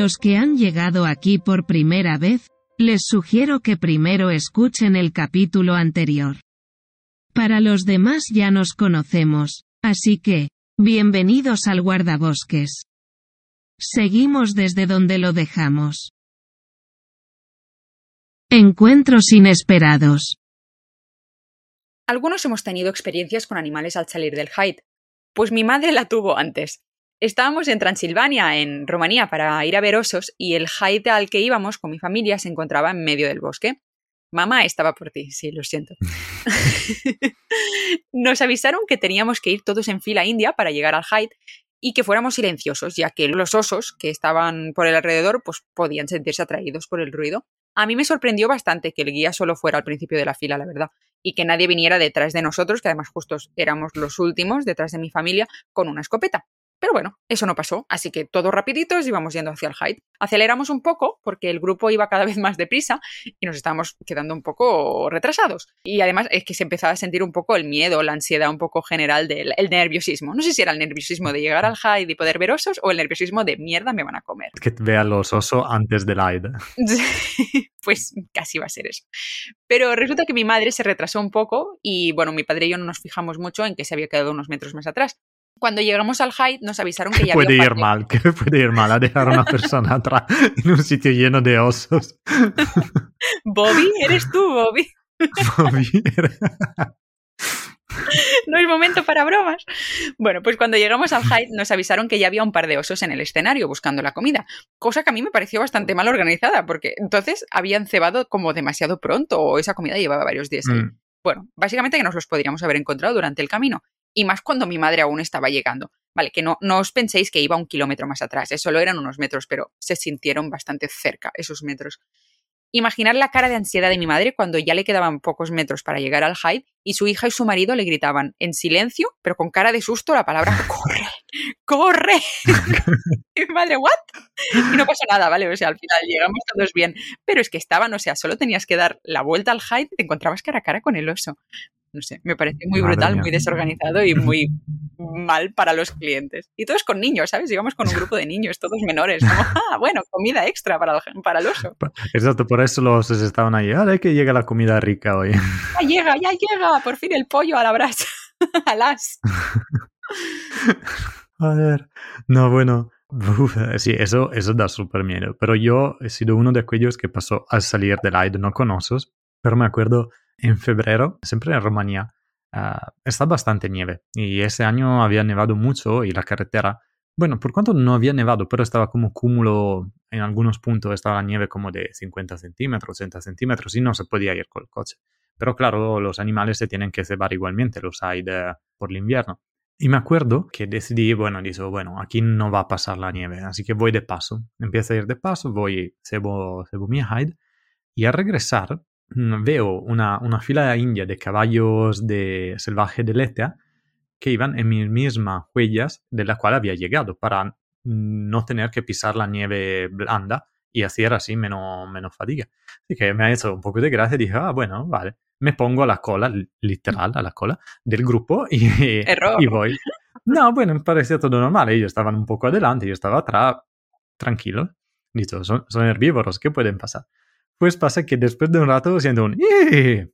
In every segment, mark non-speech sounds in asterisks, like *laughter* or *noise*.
los que han llegado aquí por primera vez, les sugiero que primero escuchen el capítulo anterior. Para los demás ya nos conocemos, así que, bienvenidos al guardabosques. Seguimos desde donde lo dejamos. Encuentros inesperados. Algunos hemos tenido experiencias con animales al salir del Hyde. Pues mi madre la tuvo antes. Estábamos en Transilvania, en Rumanía, para ir a ver osos y el Hyde al que íbamos con mi familia se encontraba en medio del bosque. Mamá estaba por ti, sí, lo siento. *laughs* Nos avisaron que teníamos que ir todos en fila india para llegar al Hyde y que fuéramos silenciosos, ya que los osos que estaban por el alrededor pues podían sentirse atraídos por el ruido. A mí me sorprendió bastante que el guía solo fuera al principio de la fila, la verdad, y que nadie viniera detrás de nosotros, que además justo éramos los últimos detrás de mi familia, con una escopeta. Pero bueno, eso no pasó, así que todos rapiditos íbamos yendo hacia el Hyde. Aceleramos un poco porque el grupo iba cada vez más deprisa y nos estábamos quedando un poco retrasados. Y además es que se empezaba a sentir un poco el miedo, la ansiedad un poco general del el nerviosismo. No sé si era el nerviosismo de llegar al Hyde y poder ver osos o el nerviosismo de mierda me van a comer. Que vean los osos antes del Hyde. *laughs* pues casi va a ser eso. Pero resulta que mi madre se retrasó un poco y bueno, mi padre y yo no nos fijamos mucho en que se había quedado unos metros más atrás. Cuando llegamos al Hyde nos avisaron que ya puede había ir mal, que puede ir mal a dejar a una persona atrás en un sitio lleno de osos. Bobby, eres tú, Bobby. Bobby. no es momento para bromas. Bueno, pues cuando llegamos al Hyde nos avisaron que ya había un par de osos en el escenario buscando la comida, cosa que a mí me pareció bastante mal organizada, porque entonces habían cebado como demasiado pronto o esa comida llevaba varios días ahí. Mm. Bueno, básicamente que nos los podríamos haber encontrado durante el camino, y más cuando mi madre aún estaba llegando. Vale, que no, no os penséis que iba un kilómetro más atrás, eso solo eran unos metros, pero se sintieron bastante cerca esos metros. Imaginar la cara de ansiedad de mi madre cuando ya le quedaban pocos metros para llegar al Hyde y su hija y su marido le gritaban en silencio, pero con cara de susto, la palabra *laughs* ¡corre! ¡corre! *laughs* *laughs* y mi madre, ¿what? Y no pasó nada, ¿vale? O sea, al final llegamos todos bien. Pero es que estaban, o sea, solo tenías que dar la vuelta al Hyde y te encontrabas cara a cara con el oso no sé, me parece muy Madre brutal, mía. muy desorganizado y muy mal para los clientes. Y todos con niños, ¿sabes? Íbamos con un grupo de niños, todos menores. Como, *laughs* ah, bueno, comida extra para el, para el oso. Exacto, por eso los osos estaban ahí. Ahora que llega la comida rica hoy. *laughs* Ya llega, ya llega, por fin el pollo a la brasa. Alas. A ver, no, bueno, uf, sí, eso, eso da súper miedo. Pero yo he sido uno de aquellos que pasó al salir del Hyde, no con osos, pero me acuerdo en febrero, siempre en Rumanía, ah, está bastante nieve y ese año había nevado mucho y la carretera, bueno, por cuanto no había nevado, pero estaba como cúmulo, en algunos puntos estaba la nieve como de 50 centímetros, 80 centímetros y no se podía ir con el coche. Pero claro, los animales se tienen que cebar igualmente, los hay de- por el invierno. Y me acuerdo que decidí, bueno, dije, bueno, aquí no va a pasar la nieve, así que voy de paso. Empiezo a ir de paso, voy, cebo, cebo mi hide y al regresar veo una, una fila india de caballos de salvaje de Letea que iban en mis mismas huellas de la cual había llegado para no tener que pisar la nieve blanda y hacer así menos, menos fatiga. Así que me ha hecho un poco de gracia y dije, ah, bueno, vale. Me pongo a la cola, li- literal, a la cola del grupo y, Error. y voy. No, bueno, me parecía todo normal. Ellos estaban un poco adelante, yo estaba atrás, tranquilo. Listo, son, son herbívoros, ¿qué pueden pasar? Pues pasa que después de un rato siento un... "Ih".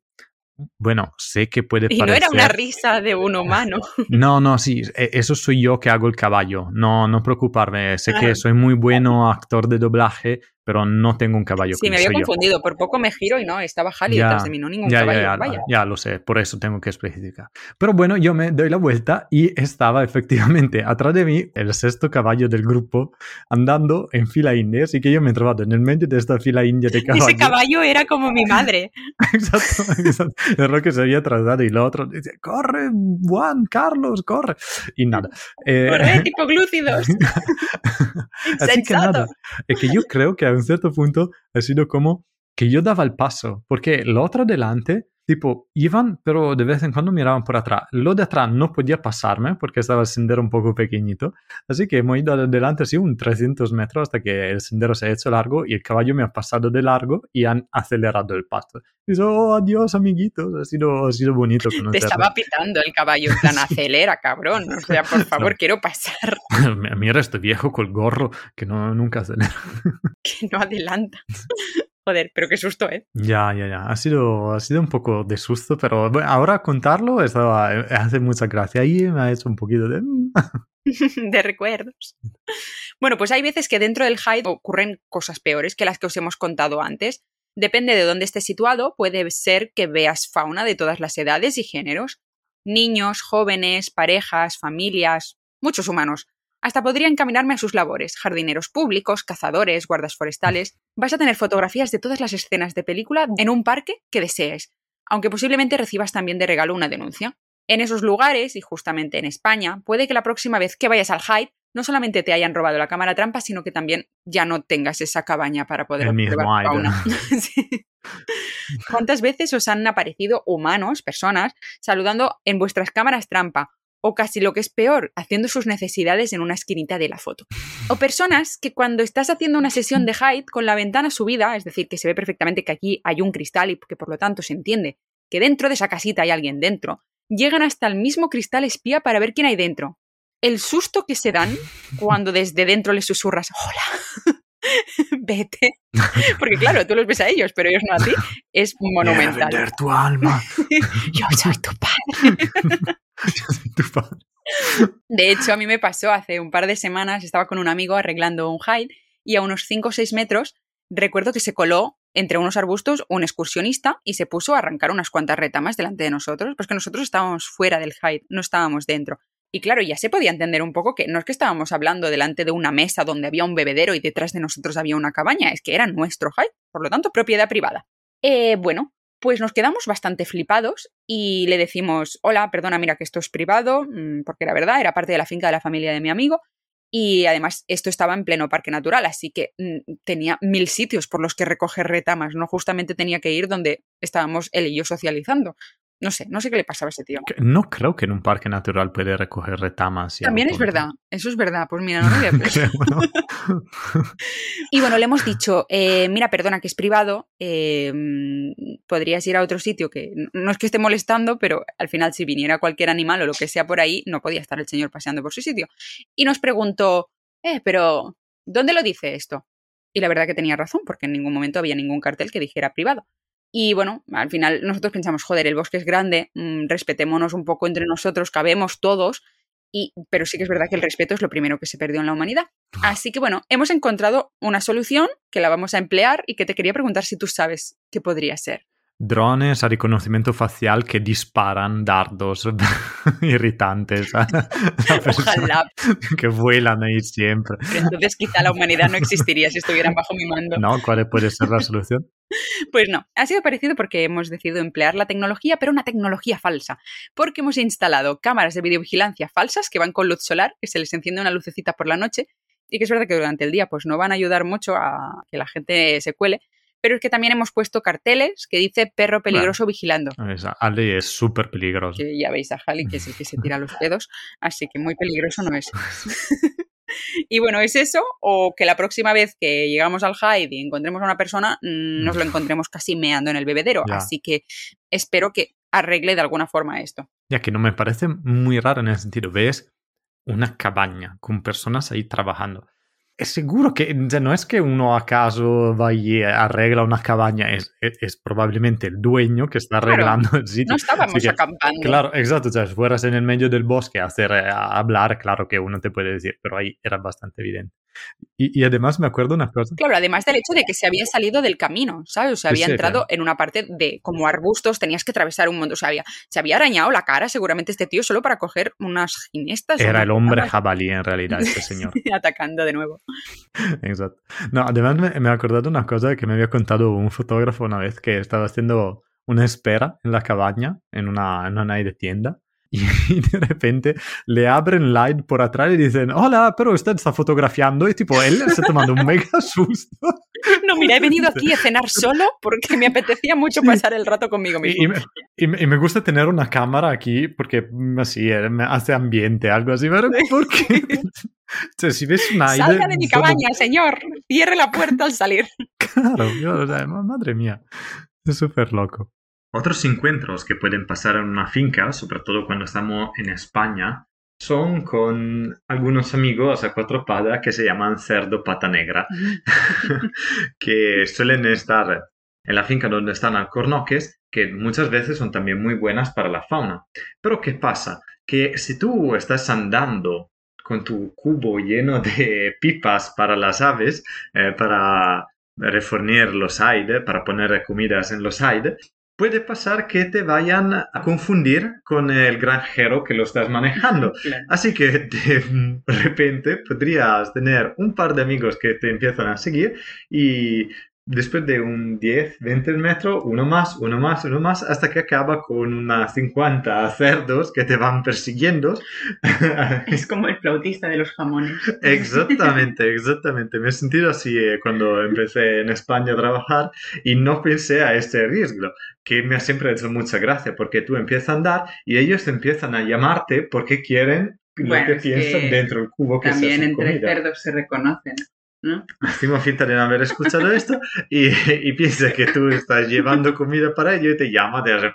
Bueno, sé que puede Y parecer... no era una risa de un humano. *laughs* No, no, sí, e- eso soy yo que hago el caballo. No, no preocuparme. Sé Ah. que soy muy bueno actor de doblaje, pero no tengo un caballo. Sí, que me había soy yo. confundido. Por poco me giro y no, estaba Halley detrás de mí, no ningún Ya, caballo. ya, Vaya. ya lo sé, por eso tengo que especificar. Pero bueno, yo me doy la vuelta y estaba efectivamente atrás de mí el sexto caballo del grupo andando en fila india, así que yo me he trabado en el medio de esta fila india de *laughs* caballos. Ese caballo era como mi madre. *laughs* exacto, exacto. Es lo que se había tratado y el otro dice, corre, Juan, Carlos, corre. Y nada. Eh, Corre, tipo glúcidos. *laughs* Así que nada, es que yo creo que un cierto punto ha sido como que yo daba el paso, porque el otro delante tipo, iban, pero de vez en cuando miraban por atrás. Lo de atrás no podía pasarme porque estaba el sendero un poco pequeñito, así que hemos ido adelante así un 300 metros hasta que el sendero se ha hecho largo y el caballo me ha pasado de largo y han acelerado el paso. Yo, oh, adiós, amiguitos, ha sido, ha sido bonito conocerlo. Te estaba pitando el caballo, tan *laughs* acelera, cabrón. O sea, por favor, no. quiero pasar. *laughs* Mira este viejo con el gorro que no, nunca acelera. *laughs* que no adelanta. Joder, pero qué susto, ¿eh? Ya, ya, ya. Ha sido, ha sido un poco de susto, pero bueno, ahora contarlo estaba, hace mucha gracia. Ahí me ha hecho un poquito de... *laughs* de recuerdos. Bueno, pues hay veces que dentro del Hyde ocurren cosas peores que las que os hemos contado antes. Depende de dónde estés situado, puede ser que veas fauna de todas las edades y géneros. Niños, jóvenes, parejas, familias, muchos humanos. Hasta podría encaminarme a sus labores, jardineros públicos, cazadores, guardas forestales. Vas a tener fotografías de todas las escenas de película en un parque que desees, aunque posiblemente recibas también de regalo una denuncia. En esos lugares, y justamente en España, puede que la próxima vez que vayas al Hyde no solamente te hayan robado la cámara trampa, sino que también ya no tengas esa cabaña para poder observar fauna. *laughs* sí. ¿Cuántas veces os han aparecido humanos, personas, saludando en vuestras cámaras trampa o casi lo que es peor, haciendo sus necesidades en una esquinita de la foto. O personas que cuando estás haciendo una sesión de hide con la ventana subida, es decir, que se ve perfectamente que aquí hay un cristal y que por lo tanto se entiende que dentro de esa casita hay alguien dentro, llegan hasta el mismo cristal espía para ver quién hay dentro. El susto que se dan cuando desde dentro les susurras, hola, *laughs* vete. Porque claro, tú los ves a ellos, pero ellos no a ti, es monumental. Vender tu alma. *laughs* Yo soy tu padre. *laughs* De hecho, a mí me pasó hace un par de semanas, estaba con un amigo arreglando un hide y a unos 5 o 6 metros recuerdo que se coló entre unos arbustos un excursionista y se puso a arrancar unas cuantas retamas delante de nosotros, pues que nosotros estábamos fuera del hide, no estábamos dentro. Y claro, ya se podía entender un poco que no es que estábamos hablando delante de una mesa donde había un bebedero y detrás de nosotros había una cabaña, es que era nuestro hide, por lo tanto, propiedad privada. Eh, bueno, pues nos quedamos bastante flipados y le decimos, hola, perdona, mira que esto es privado, mm, porque era verdad, era parte de la finca de la familia de mi amigo. Y además esto estaba en pleno parque natural, así que mm, tenía mil sitios por los que recoger retamas, no justamente tenía que ir donde estábamos él y yo socializando. No sé, no sé qué le pasaba a ese tío. No creo que en un parque natural puede recoger retamas. También es verdad, eso es verdad. Pues mira, no lo había *laughs* *laughs* y bueno, le hemos dicho, eh, mira, perdona que es privado, eh, podrías ir a otro sitio que no es que esté molestando, pero al final si viniera cualquier animal o lo que sea por ahí, no podía estar el señor paseando por su sitio. Y nos preguntó, eh, pero ¿dónde lo dice esto? Y la verdad que tenía razón, porque en ningún momento había ningún cartel que dijera privado. Y bueno, al final nosotros pensamos, joder, el bosque es grande, mmm, respetémonos un poco entre nosotros, cabemos todos, y, pero sí que es verdad que el respeto es lo primero que se perdió en la humanidad. Así que bueno, hemos encontrado una solución que la vamos a emplear y que te quería preguntar si tú sabes qué podría ser drones a riconoscimiento facial que disparan dardos *laughs* irritantes a, *laughs* Ojalá. que vuelan ahí siempre. Pero entonces quizá la humanidad no existiría si estuvieran bajo mi mando. No, ¿cuál puede ser la solución? *laughs* Pues no, ha sido parecido porque hemos decidido emplear la tecnología, pero una tecnología falsa, porque hemos instalado cámaras de videovigilancia falsas que van con luz solar, que se les enciende una lucecita por la noche, y que es verdad que durante el día pues no van a ayudar mucho a que la gente se cuele, pero es que también hemos puesto carteles que dice perro peligroso vigilando. Ali es súper peligroso. Que ya veis a Halley, que es el que se tira los dedos, así que muy peligroso no es. *laughs* y bueno, es eso, o que la próxima vez que llegamos al Hyde y encontremos a una persona, mm, nos lo encontremos casi meando en el bebedero. Así que espero que arregle de alguna forma esto. Ya que no me parece muy raro en el sentido, ves una cabaña con personas ahí trabajando es seguro que no es que uno acaso va y arregla una cabaña, es, es, probablemente el dueño que está arreglando claro, el sitio. No estábamos que, acampando. Claro, exacto. O sea, si fueras en el medio del bosque a, hacer, a hablar, claro que uno te puede decir, pero ahí era bastante evidente. Y, y, además me acuerdo una cosa. Claro, además del hecho de que se había salido del camino, ¿sabes? O sea, había Sí, entrado claro. en una parte de como arbustos, tenías que atravesar un montón. O sea, había, se había arañado la cara seguramente este tío solo para coger unas ginestas. Era el hombre jabalí en realidad, este *laughs* señor. atacando de nuevo. Exacto. No, además me, me he acordado una cosa que me había contado un fotógrafo una vez que estaba haciendo una espera en la cabaña, en una, en una tienda, *laughs* y, de repente le abren light por atrás y dicen, hola, pero usted está fotografiando y tipo, él se tomando un *laughs* mega susto. No, mira, he venido aquí a cenar *laughs* solo porque me apetecía mucho pasar el rato conmigo mismo. Y, me, gusta tener una cámara aquí porque mm, así eh, me hace ambiente, algo así, pero ¿por qué? si ves una Salga de mi cabaña, señor. Cierre la puerta al salir. Claro, madre mía. Es súper loco. Otros encuentros que pueden pasar en una finca, sobre todo cuando estamos en España, son con algunos amigos a cuatro patas que se llaman cerdo pata negra, *laughs* que suelen estar en la finca donde están alcornoques, que muchas veces son también muy buenas para la fauna. Pero ¿qué pasa? Que si tú estás andando con tu cubo lleno de *laughs* pipas para las aves, eh, para refornir los aires, para poner comidas en los aires, puede pasar que te vayan a confundir con el granjero que lo estás manejando. *laughs* Así que de repente podrías tener un par de amigos que te empiezan a seguir y después de un 10, 20 metros, uno más, uno más, uno más, hasta que acaba con unas 50 cerdos que te van persiguiendo. *laughs* Es como el flautista de los jamones. Exactamente, exactamente. Me he sentido así eh, cuando empecé en España a trabajar y no pensé a este riesgo, que me ha siempre hecho mucha gracia, porque tú empiezas a andar y ellos empiezan a llamarte porque quieren lo que piensan dentro del cubo que También entre cerdos se reconocen. ¿No? Estimo finta de no haber escuchado esto y, y, piensa que tú estás llevando comida para ellos y te llama de hacer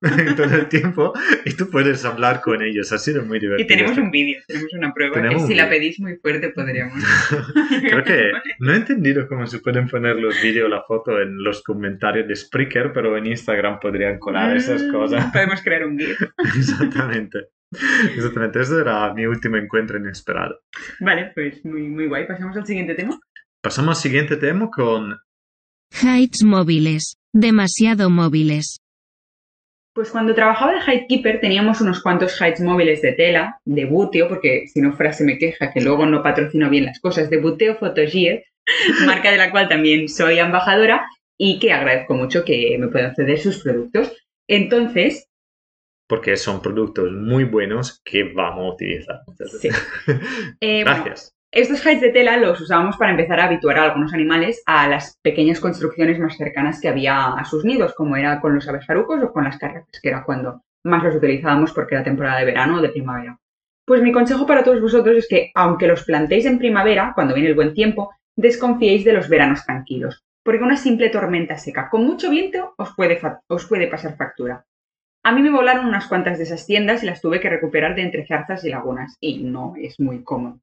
*laughs* todo el tiempo y tú puedes hablar con ellos. Ha sido muy divertido. Y tenemos un vídeo, tenemos una prueba que si la pedís muy fuerte podríamos. *laughs* Creo que *laughs* no he entendido cómo se pueden poner los vídeos, la foto en los comentarios de Spreaker, pero en Instagram podrían colar esas mm, cosas. Podemos crear un GIF. Exactamente. Exactamente, ese era mi último encuentro inesperado. Vale, pues muy, muy guay. Pasamos al siguiente tema. Pasamos al siguiente tema con... Heights móviles. Demasiado móviles. Pues cuando trabajaba de Hidekeeper teníamos unos cuantos heights móviles de tela, de buteo, porque si no frase me queja que luego no patrocino bien las cosas, de buteo Photogear, *laughs* marca de la cual también soy embajadora y que agradezco mucho que me puedan ceder sus productos. Entonces, porque son productos muy buenos que vamos a utilizar. Sí. *laughs* Eh, Gracias. estos hides de tela los usábamos para empezar a habituar a algunos animales a las pequeñas construcciones más cercanas que había a sus nidos, como era con los abejarucos o con las carretas, que era cuando más los utilizábamos porque era temporada de verano o de primavera. Pues mi consejo para todos vosotros es que, aunque los plantéis en primavera, cuando viene el buen tiempo, desconfiéis de los veranos tranquilos, porque una simple tormenta seca con mucho viento os puede, os puede pasar factura. A mí me volaron unas cuantas de esas tiendas y las tuve que recuperar de entre zarzas y lagunas, y no es muy cómodo.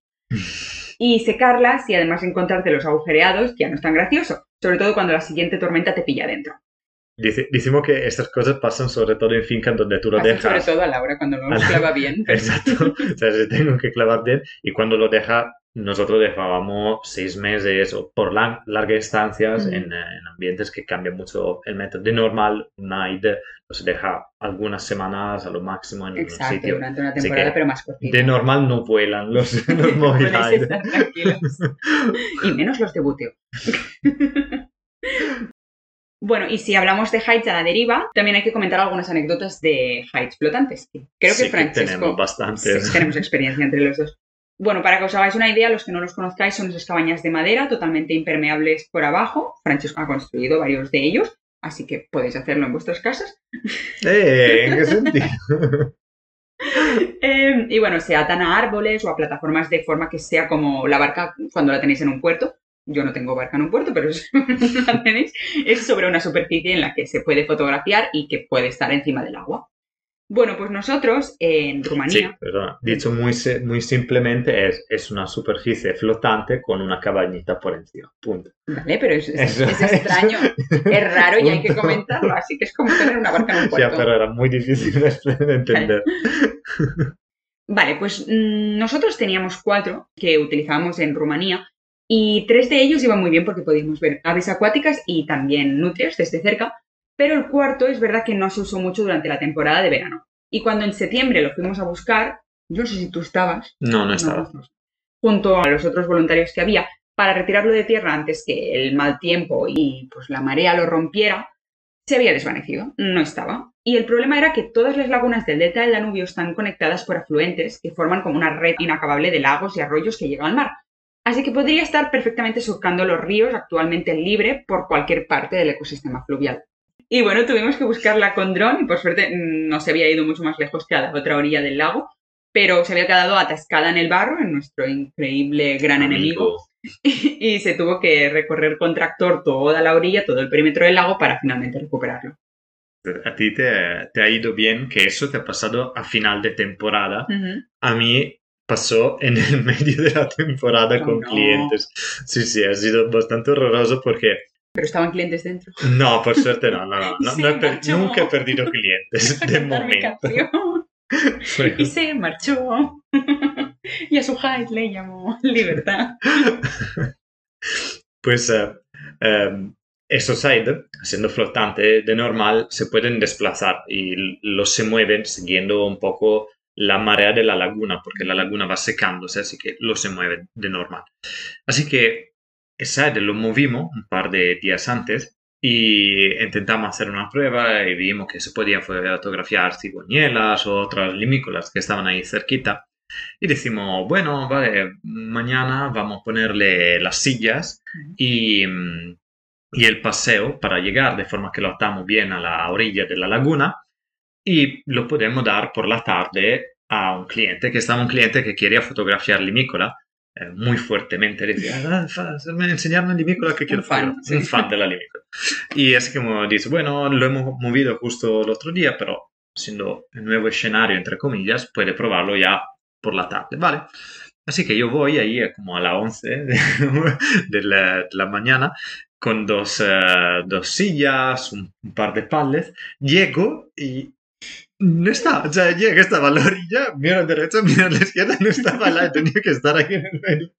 Y secarlas y además encontrarte los agujereados ya no es tan gracioso, sobre todo cuando la siguiente tormenta te pilla dentro. decimos que estas cosas pasan sobre todo en fincas donde tú lo dejas. Sobre todo a Laura cuando no lo clava bien. *laughs* Exacto. o sea, se tengo que clavar bien y cuando lo deja nosotros dejábamos seis meses o por largas estancias en, ambientes que cambian mucho el método. De normal, night pues, deja algunas semanas a lo máximo en Exacto, un sitio. durante una temporada, pero más cortita. De normal no vuelan los, *laughs* los y menos los de buteo. *laughs* Bueno, y si hablamos de heights a la deriva, también hay que comentar algunas anécdotas de heights flotantes. Creo que Francesco... tenemos bastantes. tenemos experiencia entre los dos. Bueno, para que os hagáis una idea, los que no los conozcáis son esas cabañas de madera totalmente impermeables por abajo. Francesco ha construido varios de ellos, así que podéis hacerlo en vuestras casas. ¡Eh! ¿En qué *laughs* sentido? Em, y bueno, se atan a árboles o a plataformas de forma que sea como la barca cuando la tenéis en un puerto. Yo no tengo barca en un puerto, pero *laughs* la tenéis. Es sobre una superficie en la que se puede fotografiar y que puede estar encima del agua. Bueno, pues nosotros en Rumanía. Sí. Dicho muy, muy simplemente, es, es una superficie flotante con una cabañita por encima. Punto. Vale, pero es, es, extraño, es raro y hay que comentarlo. Así que es como tener una barca en un *laughs* puerto. Ya, pero era muy difícil de entender. *laughs* Vale, pues mm, nosotros teníamos cuatro que utilizábamos en Rumanía y tres de ellos iban muy bien porque podíamos ver aves acuáticas y también nutrias desde cerca pero el cuarto es verdad que no se usó mucho durante la temporada de verano. Y cuando en septiembre lo fuimos a buscar, yo no sé si tú estabas. No, no estaba. junto a los otros voluntarios que había, para retirarlo de tierra antes que el mal tiempo y pues la marea lo rompiera, se había desvanecido, no estaba. Y el problema era que todas las lagunas del delta del Danubio están conectadas por afluentes que forman como una red inacabable de lagos y arroyos que llegan al mar. Así que podría estar perfectamente surcando los ríos actualmente libre por cualquier parte del ecosistema fluvial. Y bueno, tuvimos que buscarla con dron y por suerte no se había ido mucho más lejos que a la otra orilla del lago, pero se había quedado atascada en el barro, en nuestro increíble gran enemigo, *laughs* y, se tuvo que recorrer con tractor toda la orilla, todo el perímetro del lago para finalmente recuperarlo. A ti te, ha ido bien que eso te ha pasado a final de temporada. A mí pasó en el *laughs* medio de la temporada oh, con clientes. Sí, sí, ha sido bastante horroroso porque... Pero estaban clientes dentro. No, por suerte no, no, no, *laughs* nunca he perdido clientes *laughs* de momento. y se marchó. *laughs* y a su hide le llamó Libertad. pues uh, um, esos hide, siendo flotante de normal, se pueden desplazar y los se mueven siguiendo un poco la marea de la laguna, porque la laguna va secándose, así que los se mueven de normal. Así que hide lo movimos un par de días antes y intentamos hacer una prueba y vimos que se podía fotografiar cigüeñelas o otras limícolas que estaban ahí cerquita. Y decimos, bueno, vale, mañana vamos a ponerle las sillas y, y el paseo para llegar de forma que lo atamos bien a la orilla de la laguna y lo podemos dar por la tarde a un cliente, que estaba un cliente que quería fotografiar limícola eh, muy fuertemente. Decía, ah, enseñarme limícola que quiero un fan, un fan de la limícola. Y es como dice, bueno, lo hemos movido justo el otro día, pero siendo el nuevo escenario, entre comillas, puede probarlo ya por la tarde, ¿vale? Así que yo voy ahí como a las 11 *laughs* de, la, mañana con dos, eh, dos sillas, un, un, par de pallets, llego y no está, o sea, llega, estaba a la orilla, mira a la derecha, mira a la izquierda, no estaba la tenía que estar aquí en el medio.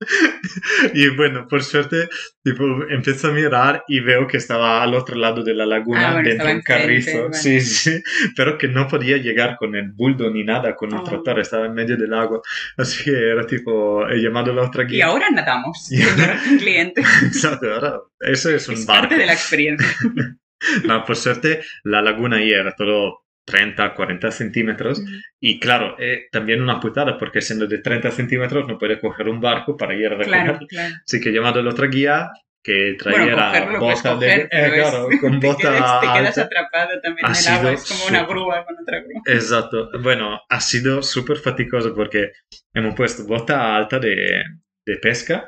Y bueno, por suerte, tipo, empiezo a mirar y veo que estaba al otro lado de la laguna, ah, dentro de un carrizo, sí, sí, pero que no podía llegar con el buldo ni nada, con el oh. tractor, estaba en medio del agua. Así que era tipo, he llamado a la otra guía. Y ahora nadamos, y ahora cliente. *laughs* Exacto, ahora, eso es un es parte de la experiencia. *laughs* no, por suerte, la laguna ahí era todo 30, 40 centímetros. Y claro, eh, también una putada, porque siendo de 30 centímetros no puede coger un barco para ir a recoger. Así que he llamado a la otra guía que traía bota de... Eh, claro, con bota te quedas, te quedas atrapado también en el agua, es como una grúa con otra grúa. Exacto. Bueno, ha sido súper fatigoso porque hemos puesto bota alta de, de pesca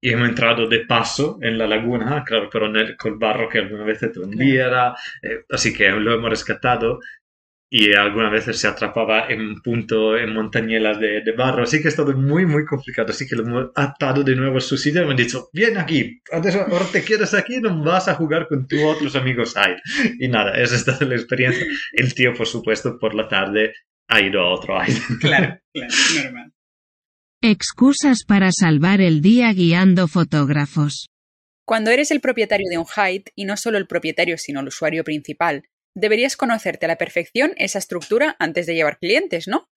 y hemos entrado de paso en la laguna, claro, pero con el barro que alguna vez te hundía, eh, así que lo hemos rescatado y algunas veces se atrapaba en un punto en montañelas de, de, barro, así que ha estado muy, muy complicado, así que lo hemos atado de nuevo a su sitio y me han dicho, ven aquí, ahora te quedas aquí, no vas a jugar con tus otros amigos ahí. Y nada, esa ha estado la experiencia. El tío, por supuesto, por la tarde ha ido a otro aire. *laughs* Claro, claro, normal. Excusas para salvar el día guiando fotógrafos. Cuando eres el propietario de un hide, y no solo el propietario, sino el usuario principal, deberías conocerte a la perfección esa estructura antes de llevar clientes, ¿no?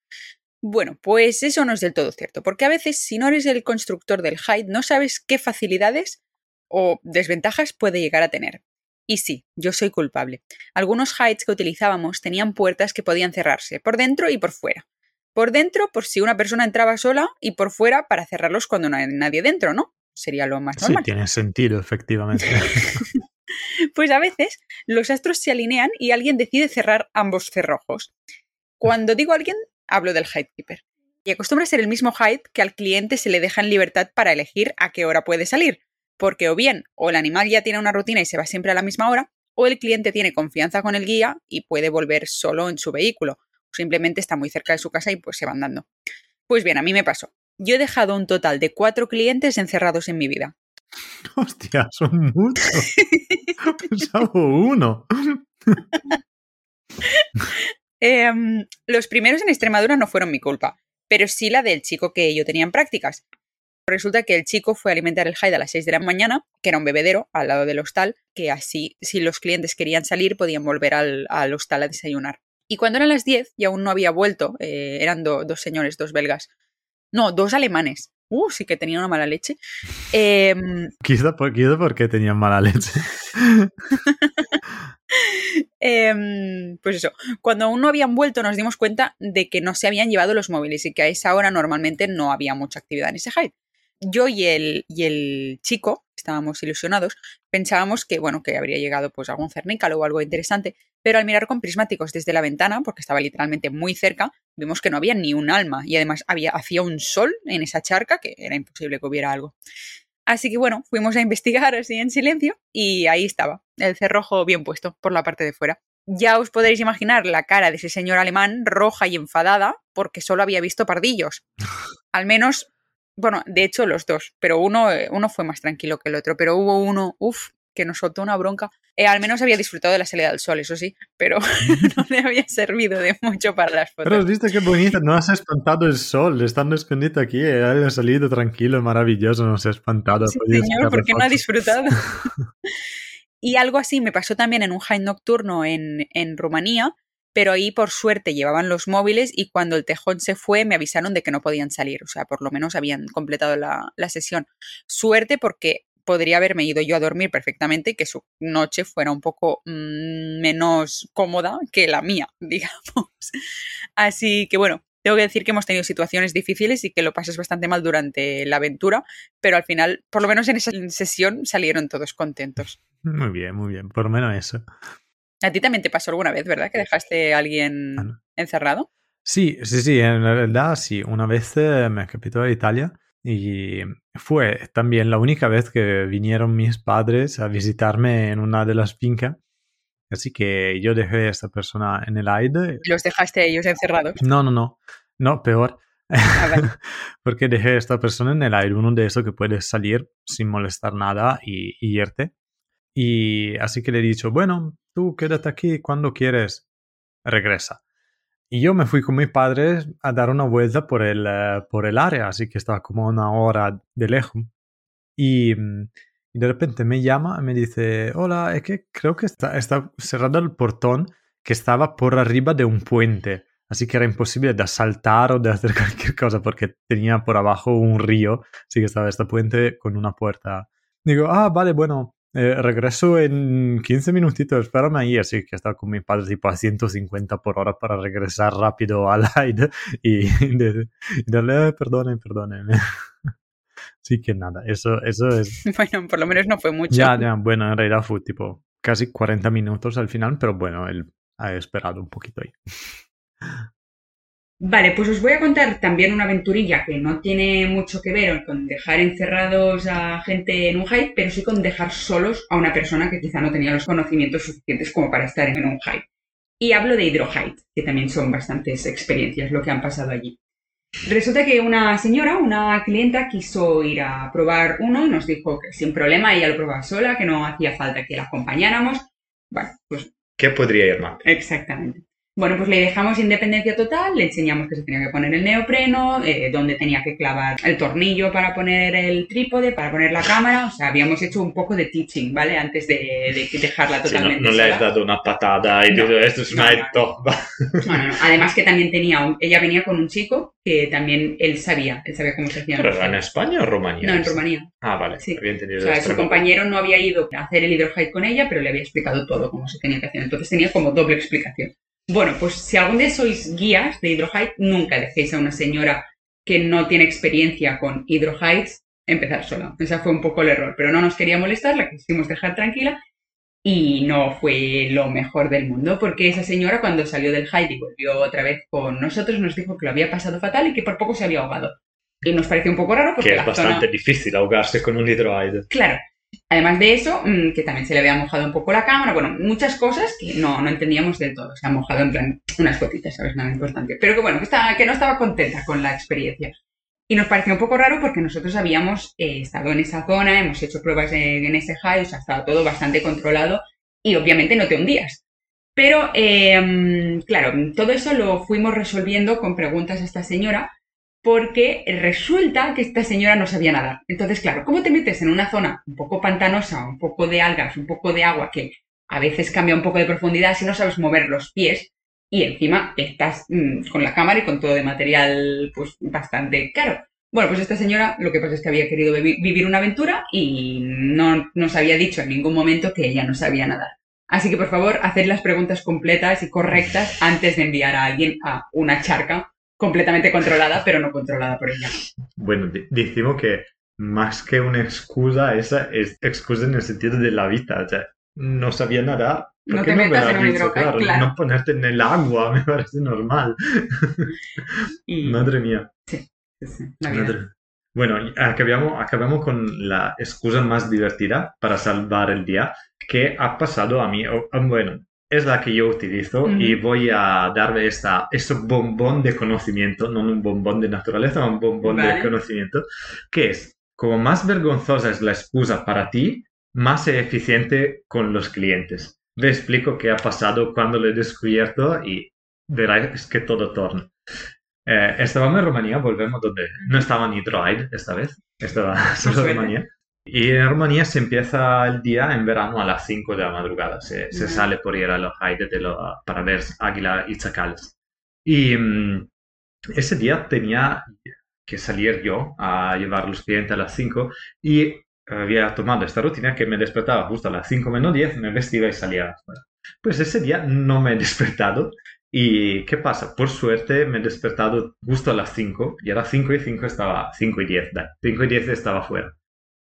Bueno, pues eso no es del todo cierto, porque a veces si no eres el constructor del hide no sabes qué facilidades o desventajas puede llegar a tener. Y sí, yo soy culpable. Algunos hides que utilizábamos tenían puertas que podían cerrarse, por dentro y por fuera. Por dentro, por si una persona entraba sola, y por fuera para cerrarlos cuando no hay nadie dentro, ¿no? Sería lo más normal. Sí, tiene sentido, efectivamente. *laughs* *laughs* Pues a veces los astros se alinean y alguien decide cerrar ambos cerrojos. Cuando digo alguien, hablo del Hidekeeper. Y acostumbra ser el mismo Hide que al cliente se le deja en libertad para elegir a qué hora puede salir. Porque o bien, o el animal ya tiene una rutina y se va siempre a la misma hora, o el cliente tiene confianza con el guía y puede volver solo en su vehículo. O simplemente está muy cerca de su casa y pues se va andando. Pues bien, a mí me pasó. Yo he dejado un total de cuatro clientes encerrados en mi vida. *laughs* Hostia, son muchos. *laughs* Pensaba uno. Em, los primeros en Extremadura no fueron mi culpa, pero sí la del chico que yo tenía en prácticas. Resulta que el chico fue a alimentar el Hyde a las 6 de la mañana, que era un bebedero al lado del hostal, que así, si los clientes querían salir, podían volver al, hostal a desayunar. Y cuando eran las 10 y aún no había vuelto, eh, eran dos señores, dos belgas, no, dos alemanes, uh, sí que tenía una mala leche. Eh, quizá, por, qué tenían mala leche. Em, pues eso, cuando aún no habían vuelto nos dimos cuenta de que no se habían llevado los móviles y que a esa hora normalmente no había mucha actividad en ese hide. Yo y el, y el chico, estábamos ilusionados, pensábamos que, bueno, que habría llegado pues algún cernícalo o algo interesante, pero al mirar con prismáticos desde la ventana, porque estaba literalmente muy cerca, vimos que no había ni un alma y además había, hacía un sol en esa charca que era imposible que hubiera algo. Así que bueno, fuimos a investigar así en silencio y ahí estaba, el cerrojo bien puesto por la parte de fuera. Ya os podréis imaginar la cara de ese señor alemán roja y enfadada porque solo había visto pardillos. *laughs* Al menos, bueno, de hecho los dos, pero uno, eh, uno fue más tranquilo que el otro, pero hubo uno, uff, que nos soltó una bronca. Eh, al menos había disfrutado de la salida del sol, eso sí, pero *laughs* *laughs* no le había servido de mucho para las fotos. Pero has visto qué bonito, no has espantado el sol, estando escondido aquí, eh, ha salido tranquilo, maravilloso, no se ha espantado. Sí, señor, ¿por qué no ha disfrutado? *laughs* y algo así me pasó también en un high nocturno en, en Rumanía, pero ahí por suerte llevaban los móviles y cuando el tejón se fue me avisaron de que no podían salir, o sea, por lo menos habían completado la, la sesión. Suerte porque podría haberme ido yo a dormir perfectamente y que su noche fuera un poco mm, menos cómoda que la mía, *laughs* digamos. Así que bueno, tengo que decir que hemos tenido situaciones difíciles y que lo pasas bastante mal durante la aventura, pero al final, por lo menos en esa sesión, salieron todos contentos. Muy bien, muy bien, por lo menos eso. A ti también te pasó alguna vez, ¿verdad? Que dejaste a alguien ah, encerrado. Sí, sí, sí, en realidad sí. Una vez eh, me capitó a Italia y fue también la única vez que vinieron mis padres a visitarme en una de las fincas. Así que yo dejé a esta persona en el aire. ¿Los dejaste ellos encerrados? No, no, no. No, peor. Ah, *laughs* Porque dejé a esta persona en el aire, uno de esos que puedes salir sin molestar nada y, y irte. Y así que le he dicho, bueno, tú quédate aquí cuando quieres, regresa. Y yo me fui con mis padres a dar una vuelta por el, eh, por el área, así que estaba como una hora de lejos. Y, mm, y, de repente me llama y me dice, hola, es que creo que está, está cerrado el portón que estaba por arriba de un puente. Así que era imposible de saltar o de hacer *laughs* cualquier cosa porque tenía por abajo un río. Así que estaba este puente con una puerta. Digo, ah, vale, bueno, eh, regreso en 15 minutitos, espérame ahí, así que estaba con mi padre tipo a 150 por hora para regresar rápido *laughs* al aire y, de, darle, eh, perdone. *laughs* Así que nada, eso, eso es... *laughs* Bueno, por lo menos no fue mucho. Ya, ya, bueno, en realidad fue tipo casi 40 minutos al final, pero bueno, él ha esperado un poquito ahí. Vale, pues os voy a contar también una aventurilla que no tiene mucho que ver con dejar encerrados a gente en un hype, pero sí con dejar solos a una persona que quizá no tenía los conocimientos suficientes como para estar en un hype. Y hablo de hydrohype, que también son bastantes experiencias lo que han pasado allí. Resulta que una señora, una clienta, quiso ir a probar uno y nos dijo que sin problema ella lo probaba sola, que no hacía falta que la acompañáramos. Bueno, pues... ¿Qué podría ir mal? Exactamente. Bueno, pues le dejamos independencia total, le enseñamos que se tenía que poner el neopreno, eh, dónde tenía que clavar el tornillo para poner el trípode, para poner la cámara, o sea, habíamos hecho un poco de teaching, ¿vale? Antes de, dejarla totalmente. Sí, no, le has dado una patada y todo esto es una no, no, Además que también tenía, ella venía con un chico que también él sabía, él sabía cómo se hacía. ¿Pero en España o Rumanía? No, en Rumanía. Ah, vale, sí. había entendido. O sea, su compañero no había ido a hacer el hidrohide con ella, pero le había explicado todo cómo se tenía que hacer. Entonces tenía como doble explicación. Bueno, pues si algún día sois guías de hidrohide, nunca dejéis a una señora que no tiene experiencia con hidrohides empezar sola. Ese fue un poco el error, pero no nos quería molestar, la quisimos dejar tranquila y no fue lo mejor del mundo, porque esa señora cuando salió del hide y volvió otra vez con nosotros nos dijo que lo había pasado fatal y que por poco se había ahogado. Y nos pareció un poco raro porque... Que es bastante difícil ahogarse con un hidrohide. Claro, Además de eso, mm, que también se le había mojado un poco la cámara, bueno, muchas cosas que no, no entendíamos del todo. Se ha mojado en plan unas gotitas, ¿sabes? Nada importante. Pero que bueno, que, estaba, que no estaba contenta con la experiencia. Y nos pareció un poco raro porque nosotros habíamos eh, estado en esa zona, hemos hecho pruebas en, ese high, o sea, estaba todo bastante controlado y obviamente no te hundías. Pero, em, claro, todo eso lo fuimos resolviendo con preguntas a esta señora porque resulta que esta señora no sabía nadar. Entonces, claro, ¿cómo te metes en una zona un poco pantanosa, un poco de algas, un poco de agua que a veces cambia un poco de profundidad si no sabes mover los pies? Y encima estás mm, con la cámara y con todo de material pues bastante caro. Bueno, pues esta señora lo que pasa es que había querido vivir una aventura y no nos había dicho en ningún momento que ella no sabía nadar. Así que por favor, haced las preguntas completas y correctas antes de enviar a alguien a una charca completamente controlada, pero no controlada por ella. Bueno, decimos que más que una excusa, esa es excusa en el sentido de la vida. O sea, no sabía nadar. ¿por No qué te me metas en un claro. No ponerte en el agua, *laughs* me parece normal. Y Madre mía. sí, sí, la vida. Madre- Bueno, acabamos, acabamos con la excusa más divertida para salvar el día que ha pasado a mí. Bueno, es la que yo utilizo y voy a darle esta, este bombón de conocimiento, no un bombón de naturaleza, un bombón de conocimiento, que es, como más vergonzosa es la excusa para ti, más eficiente con los clientes. Le explico qué ha pasado cuando lo he descubierto y verás que todo torna. Eh, estábamos en Rumanía, volvemos donde no estaba ni Droid esta vez, estaba *laughs* solo. Rumanía. Y en Rumanía se empieza el día en verano a las 5 de la madrugada. Se, se Ujú. sale por ir a los Haide de lo- para ver águila y chacales. Y mm, ese día tenía que salir yo a llevar los clientes a las 5 y había tomado esta rutina que me despertaba justo a las 5 menos 10, me vestía y salía afuera. Pues ese día no me he despertado y ¿qué pasa? Por suerte me he despertado justo a las 5 y a las 5 y 5 estaba 5 y 10, da, 5 y 10 estaba fuera.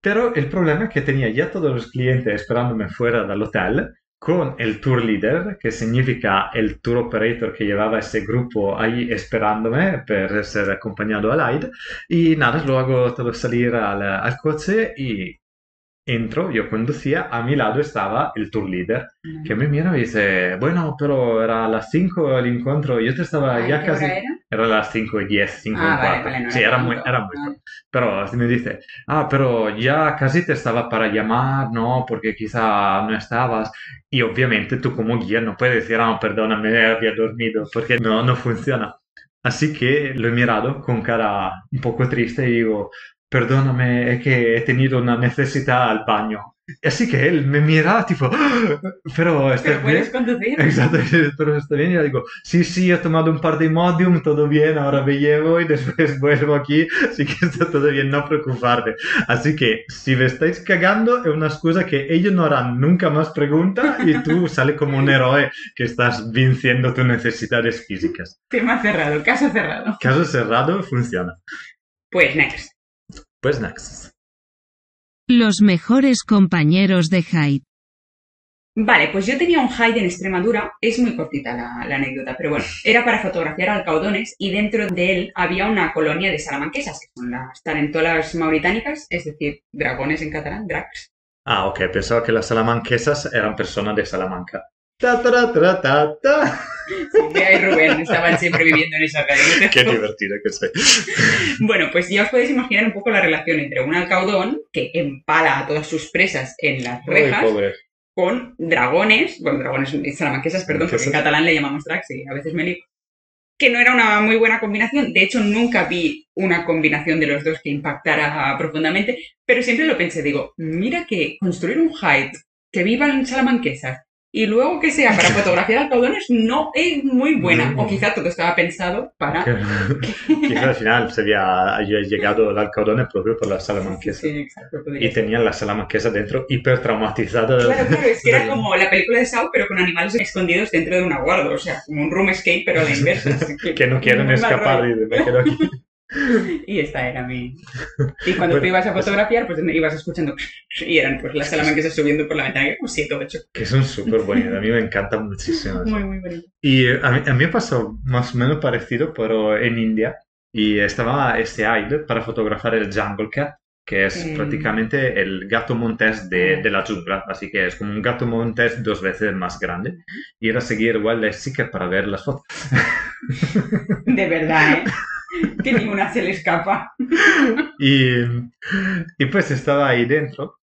Pero el problema es que tenía ya todos los clientes esperándome fuera del hotel con el tour leader, que significa el tour operator que llevaba ese grupo ahí esperándome para ser acompañado al AID. Y nada, lo hago todo salir al, al coche y entro, yo conducía, a mi lado estaba el tour leader, que me mira y dice, bueno, pero era a las 5 el encuentro, yo te estaba Ay, ya ¿qué casi... era? Era a las 5 y 10, 5 Ah, y vale, 4. vale, no sí, era muy, era muy Vale. Pero así me dice, ah, pero ya casi te estaba para llamar, no, porque quizá no estabas. Y obviamente tú como guía no puedes decir, ah, perdóname, había dormido, porque no, no funciona. Así que lo he mirado con cara un poco triste y digo, perdóname, es que he tenido una necesidad al baño. Así que él me mira tipo, "Ah, pero estás Pero puedes bien. conducir. Exacto, *laughs* pero está bien. Y yo digo, sí, sí, he tomado un par de Imodium, todo bien, ahora me llevo y después *laughs* vuelvo aquí, así que está todo bien, no preocuparte. Así que si me estáis cagando, es una excusa que ellos no harán nunca más pregunta y tú *laughs* sales como un héroe que estás venciendo tus necesidades físicas. Tema cerrado, caso cerrado. Caso cerrado, funciona. Pues next. Pues next. Los mejores compañeros de Hyde. Vale, pues yo tenía un hide en Extremadura, es muy cortita la, la anécdota, pero bueno, era para fotografiar alcaudones y dentro de él había una colonia de salamanquesas, que son las tarentolas mauritánicas, es decir, dragones en catalán, dracs. Ah, ok, pensaba que las salamanquesas eran personas de Salamanca. Ta, ta, ta, ta, ta. Silvia y Rubén estaban siempre viviendo en esa calle. Qué divertido que soy. Bueno, pues ya os podéis imaginar un poco la relación entre un alcaudón que empala a todas sus presas en las Ay, rejas pobre. con dragones, bueno, dragones salamanquesas, perdón, porque en catalán le llamamos dracs y a veces me lío, que no era una muy buena combinación. De hecho, nunca vi una combinación de los dos que impactara profundamente, pero siempre lo pensé, digo, mira que construir un hide que viva en salamanquesas y luego que sea para *laughs* fotografiar alcaudones no es muy buena. O quizá todo estaba pensado para... Quizá *laughs* al final se había, había llegado el alcaudón propio por la salamanquesa. Sí, exacto, podría Y tenían la salamanquesa dentro hiper traumatizada. Claro, claro, es que era como la película de Saw, pero con animales escondidos dentro de una guarda, o sea, como un room escape, pero a la inversa. así *laughs* que no quieren escapar y me quedo aquí. *laughs* Y esta era mi... Y cuando Bueno, tú ibas a fotografiar, pues ibas escuchando... Y eran pues las salamanquesas subiendo por la ventana, que como 7 o 8. Que son súper bonitos, a mí me encantan muchísimo. Muy, muy bonito. Y eh, a mí, a mí me pasó más o menos parecido, pero en India. Y estaba este AID para fotografiar el Jungle Cat, que es prácticamente el gato montés de, de la jungla. Así que es como un gato montés dos veces más grande. Y era seguir sí que para ver las fotos. De verdad, ¿eh? *laughs* *laughs* Que ninguna se le escapa. Y, y pues estaba ahí dentro.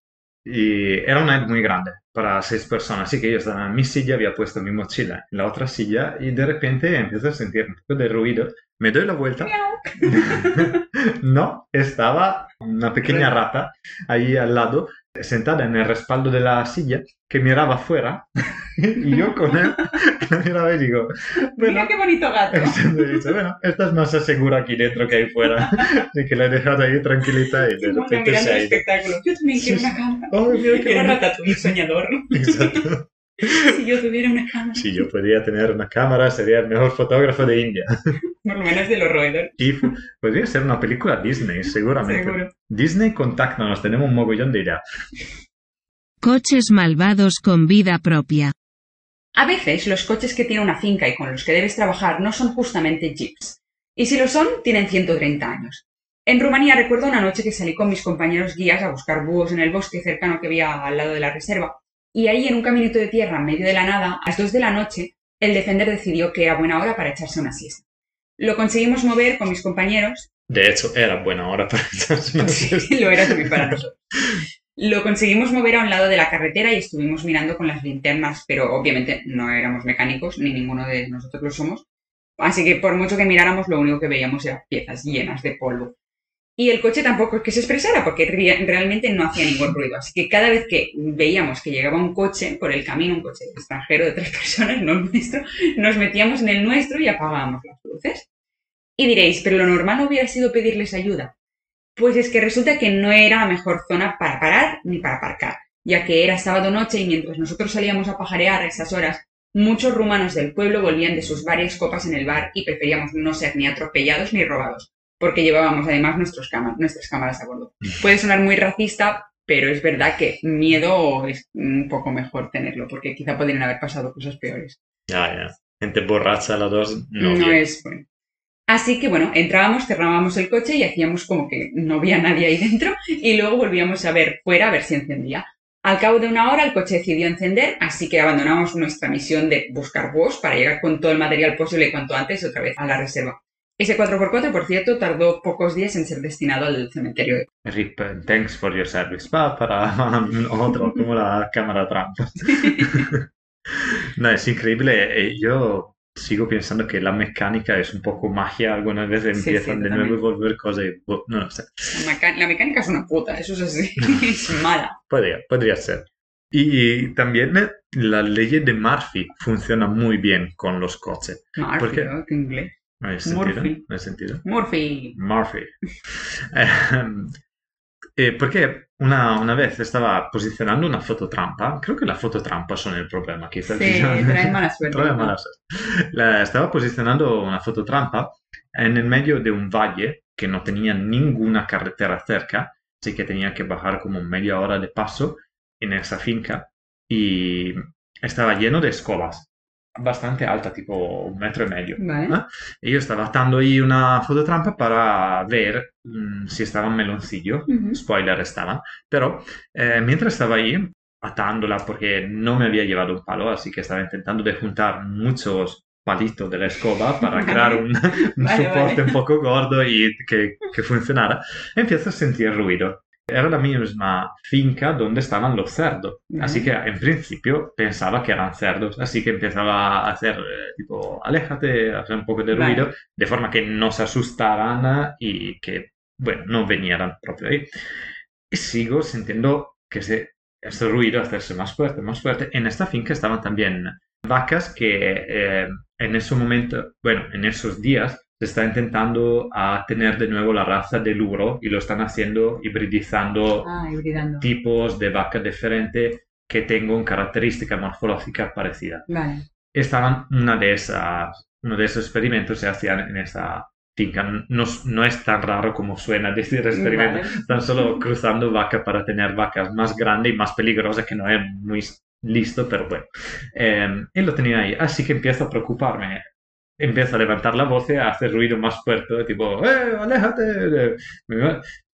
Y era un AID muy grande para seis personas, así que yo estaba en mi silla, había puesto mi mochila en la otra silla y de repente empiezo a sentir un poco de ruido, me doy la vuelta, *laughs* no, estaba una pequeña rata ahí al lado, sentada en el respaldo de la silla, que miraba afuera *laughs* y yo con él la miraba y digo, bueno, Mira qué bonito gato. *laughs* Dice, bueno, esta es más segura aquí dentro que ahí fuera. Así que la he dejado ahí tranquilita y de Bueno, repente mirando se ha ido. espectáculo. Yo también quiero Sí, una cama. Oh, mira qué Era. Ratatouille soñador. *laughs* Exacto. si yo tuviera una cámara. Si yo podría tener una cámara, sería el mejor fotógrafo de India. Por lo menos de los roedores. Y podría ser una película Disney, seguramente. Seguro. Disney, contáctanos, tenemos un mogollón de ideas. Coches malvados con vida propia. A veces los coches que tiene una finca y con los que debes trabajar no son justamente jeeps. Y si lo son, tienen 130 años. En Rumanía recuerdo una noche que salí con mis compañeros guías a buscar búhos en el bosque cercano que había al lado de la reserva. Y ahí en un caminito de tierra en medio de la nada, a las 2 de la noche, el Defender decidió que era buena hora para echarse una siesta. Lo conseguimos mover con mis compañeros De hecho, era buena hora para siesta. *laughs* lo era también para nosotros. Lo conseguimos mover a un lado de la carretera y estuvimos mirando con las linternas, pero obviamente no éramos mecánicos, ni ninguno de nosotros lo somos. Así que por mucho que miráramos, lo único que veíamos eran piezas llenas de polvo. Y el coche tampoco es que se expresara, porque re- realmente no hacía ningún ruido. Así que cada vez que veíamos que llegaba un coche por el camino, un coche extranjero de tres *laughs* personas, no el nuestro, nos metíamos en el nuestro y apagábamos las luces. Y diréis, pero lo normal no hubiera sido pedirles ayuda. Pues es que resulta que no era la mejor zona para parar ni para aparcar, ya que era sábado noche y mientras nosotros salíamos a pajarear a esas horas, muchos rumanos del pueblo volvían de sus varias copas en el bar y preferíamos no ser ni atropellados ni robados, porque llevábamos además nuestros cama- nuestras cámaras a bordo. Puede sonar muy racista, pero es verdad que miedo es un poco mejor tenerlo, porque quizá podrían haber pasado cosas peores. Ya, ya. Gente borracha las dos, no, No, es bueno. Así que bueno, entrábamos, cerrábamos el coche y hacíamos como que no había nadie ahí dentro y luego volvíamos a ver fuera a ver si encendía. Al cabo de una hora el coche decidió encender, así que abandonamos nuestra misión de buscar búhos para llegar con todo el material posible cuanto antes otra vez a la reserva. Ese 4x4, por cierto, tardó pocos días en ser destinado al cementerio. Rip, thanks for your service. Va para *laughs* otro, como la cámara Trump. *laughs* no, es increíble. eh, Yo sigo pensando que la mecánica es un poco magia. Algunas veces Sí, empiezan sí, de nuevo a volver cosas. y, No lo sé. La, mecánica es una puta, eso es así, *laughs* es mala. Podría, podría ser. Y también eh, la ley de Murphy funciona muy bien con los coches. Murphy, ¿Por qué? ¿no? ¿Qué inglés? ¿No hay sentido? Murphy. ¿No hay sentido? Murphy. Murphy. *laughs* Eh, perché una, una vez stava posizionando una fototrampa, creo que la fototrampa sono il problema, quizás. Sí, *laughs* trae mala suerte. Trae mala suerte. La- estaba posicionando una fototrampa en el medio de un valle que no tenía ninguna carretera cerca, así que tenía que bajar como media hora de paso en esa finca y estaba lleno de escobas, bastante alta, tipo un metro y medio. Vale. ¿eh? E io stavo attando ahí una fototrampa para ver mm, si estaba en meloncillo. Ujú. Spoiler estaban. Pero eh, mientras estaba ahí atándola porque no me había llevado un palo, así que estaba intentando de juntar muchos palitos de la escoba *laughs* para crear un, un Vale, soporte vale. un poco gordo y que, que funcionara. Empiezo a sentir ruido. Era la misma finca donde estaban los cerdos. Así que en principio pensaba que eran cerdos. Así que empezaba a hacer eh, tipo, aléjate, hacer un poco de Vale. ruido, de forma que no se asustaran y que, bueno, no vinieran proprio ahí. Y sigo sintiendo que se, ese ruido hacerse más fuerte, más fuerte. En esta finca estaban también vacas que eh, en ese momento, bueno, en esos días se está intentando a tener de nuevo la raza del uro y lo están haciendo hibridizando Ah, hibridando. tipos de vaca diferentes que tengan características morfológicas parecidas. Vale. Estaban una de esas, uno de esos experimentos se hacían en esa finca. No, no es tan raro como suena decir experimento. Vale. Están solo *laughs* cruzando vacas para tener vacas más grandes y más peligrosas, que no es muy listo, pero bueno. Eh, y lo tenía ahí. Así que empiezo a preocuparme. Empiezo a levantar la voz hacer ruido más fuerte, tipo, ¡eh, aléjate!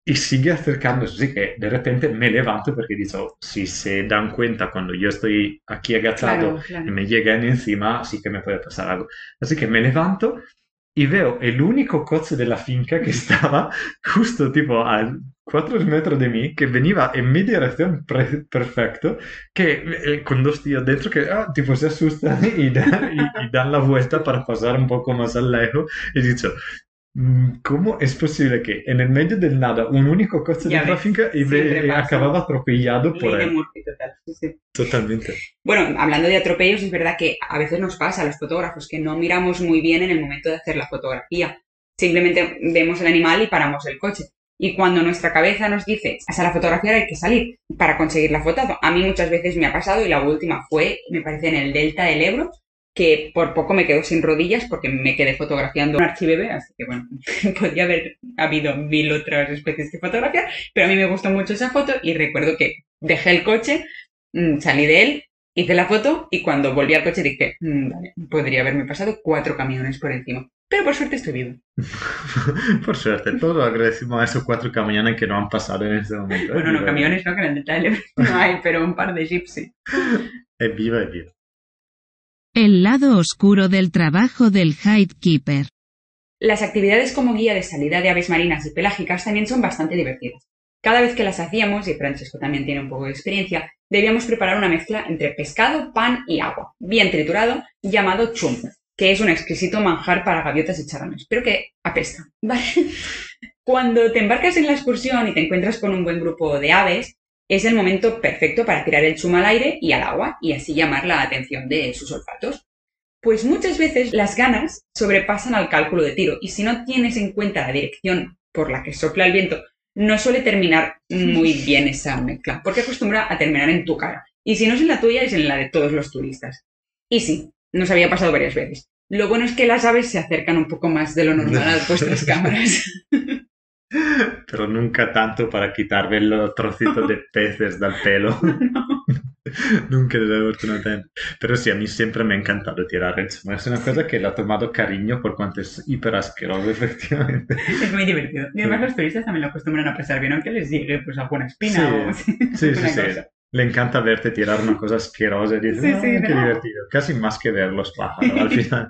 Y sigue acercándose, así que de repente me levanto porque digo, si se dan cuenta cuando yo estoy aquí agachado Claro, claro. y me llegan encima, sí que me puede pasar algo. Así que me levanto y veo el único coche de la finca que estaba justo tipo a 4 metros de mí, que veniva en mi dirección pre- perfecto, que eh, con dos tíos dentro que ah, tipo se asustan y, *laughs* dan- y- y dan la vuelta para pasar un poco más al lejos. Y he dicho, "Mm, ¿cómo es posible que en el medio del nada un único coche Ya de y y pasa. acababa atropellado Ley por él? Murphy total. sí, sí. Totalmente. Bueno, hablando de atropellos, es verdad que a veces nos pasa a los fotógrafos que no miramos muy bien en el momento de hacer la fotografía. Simplemente vemos el animal y paramos el coche. Y cuando nuestra cabeza nos dice, a la fotografía hay que salir para conseguir la foto, a mí muchas veces me ha pasado y la última fue, me parece, en el Delta del Ebro, que por poco me quedo sin rodillas porque me quedé fotografiando un archivebe, así que bueno, *laughs* podría haber habido mil otras especies de fotografía, pero a mí me gustó mucho esa foto y recuerdo que dejé el coche, mm, salí de él, hice la foto y cuando volví al coche dije, mm, vale, podría haberme pasado cuatro camiones por encima. Pero por suerte estoy vivo. *laughs* por suerte, todos agradecemos a esos cuatro camiones que no han pasado en este momento. Bueno, no, camiones no, que en el detalle *laughs* no hay, pero un par de sí. Es viva, es viva. El lado oscuro del trabajo del Keeper. Las actividades como guía de salida de aves marinas y pelágicas también son bastante divertidas. Cada vez que las hacíamos, y Francesco también tiene un poco de experiencia, debíamos preparar una mezcla entre pescado, pan y agua, bien triturado, llamado chum, que es un exquisito manjar para gaviotas y charrones, pero que apesta. *laughs* Cuando te embarcas en la excursión y te encuentras con un buen grupo de aves, es el momento perfecto para tirar el chum al aire y al agua y así llamar la atención de sus olfatos. Pues muchas veces las ganas sobrepasan al cálculo de tiro y si no tienes en cuenta la dirección por la que sopla el viento, no suele terminar muy *laughs* bien esa mezcla, porque acostumbra a terminar en tu cara. Y si no es en la tuya, es en la de todos los turistas. Y sí, nos había pasado varias veces. Lo bueno es que las aves se acercan un poco más de lo normal a vuestras *laughs* cámaras. *laughs* Pero nunca tanto para quitarme los trocitos de *laughs* peces del pelo. nunca de Pero sí, a mí siempre me ha encantado tirar el Es una cosa que le ha tomado cariño por cuanto es hiper asqueroso, efectivamente. Es muy divertido. Y además los turistas también lo acostumbran a pasar bien, aunque les llegue pues alguna espina sí. o Sí, *laughs* sí, sí. Le encanta verte tirar una cosa asquerosa y dices, sí, qué divertido. Casi más que ver los pájaros al *laughs* final.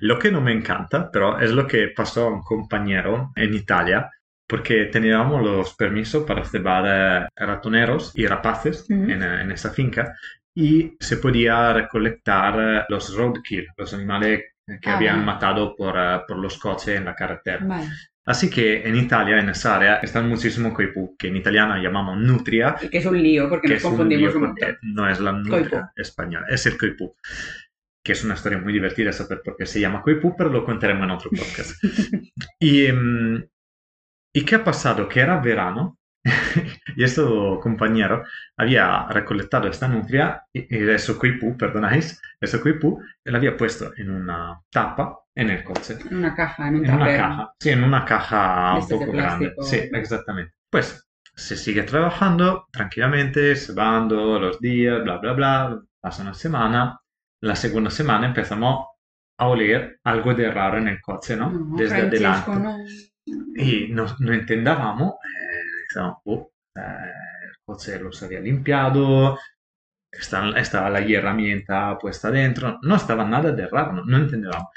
Lo que no me encanta, pero es lo que pasó a un compañero en Italia, porque teníamos los permisos para observar ratoneros y rapaces en, en, esa finca y se podía recolectar los roadkill, los animales que ah, habían matado por, por, los coches en la carretera. Así que en Italia, en esa área, están muchísimos coipú, que en italiano llamamos nutria. Y que es un lío, porque nos confundimos un, No es la nutria española, es el coipú que es una historia muy divertida saber por qué se llama Coipú, pero lo contaremos en otro podcast. *laughs* y, em, ¿Y qué ha pasado? Que era verano *laughs* y este compañero había recolectado esta nutria y, eso coipú, perdonáis, eso coipú, lo había puesto en una tapa en el coche. En una caja, en un En una caja, sí, en una caja un poco grande. Sí, exactamente. Pues se sigue trabajando tranquilamente, se van los días, bla, bla, bla, pasa una semana la segunda semana empezamos a oler algo de raro en el coche, ¿no? Desde adelante. Y no, no entendíamos, eh, oh, eh, el coche lo se había limpiado, estaba, la herramienta puesta dentro, no estaba nada de raro, no, no entendíamos.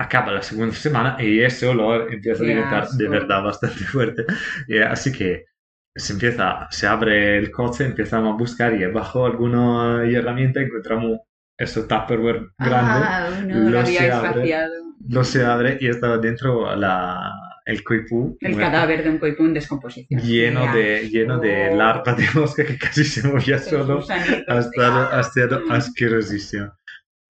Acaba la segunda semana y ese olor empieza a diventar de verdad bastante fuerte. Y así que se empieza, se abre el coche, empezamos a buscar y bajo alguna herramienta encontramos eso Tupperware grande. Ah, no, lo, se abre, lo se abre y estaba dentro la, el coipú. El cadáver de un coipú en descomposición. Lleno de, lleno de oh. larva de mosca que casi se movía solo. Ha estado, ha estado asquerosísimo.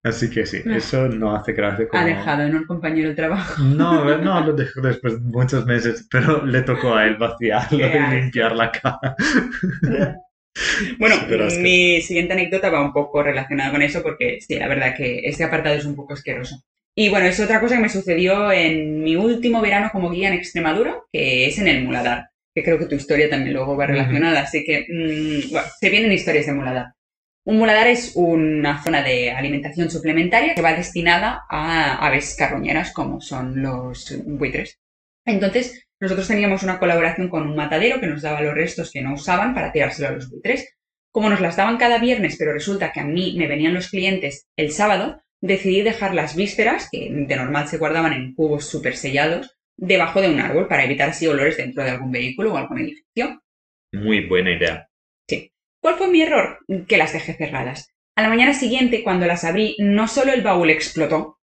Así que sí, eso no hace gracia. Como... Ha dejado, ¿no? El compañero de trabajo. No, *laughs* no, lo dejó después de muchos meses, pero le tocó a él vaciarlo y limpiar la cara. Bueno, mi siguiente anécdota va un poco relacionada con eso porque sí, la verdad que este apartado es un poco asqueroso. Y bueno, es otra cosa que me sucedió en mi último verano como guía en Extremadura, que es en el Muladar, que creo que tu historia también luego va relacionada, así que mm, bueno, se vienen historias de Muladar. Un muladar es una zona de alimentación suplementaria que va destinada a aves carroñeras como son los buitres. Entonces, nosotros teníamos una colaboración con un matadero que nos daba los restos que no usaban para tirárselo a los buitres. Como nos las daban cada viernes, pero resulta que a mí me venían los clientes el sábado, decidí dejar las vísceras, que de normal se guardaban en cubos súper sellados, debajo de un árbol para evitar así olores dentro de algún vehículo o algún edificio. Muy buena idea. Sí. ¿Cuál fue mi error? Que las dejé cerradas. A la mañana siguiente, cuando las abrí, no solo el baúl explotó,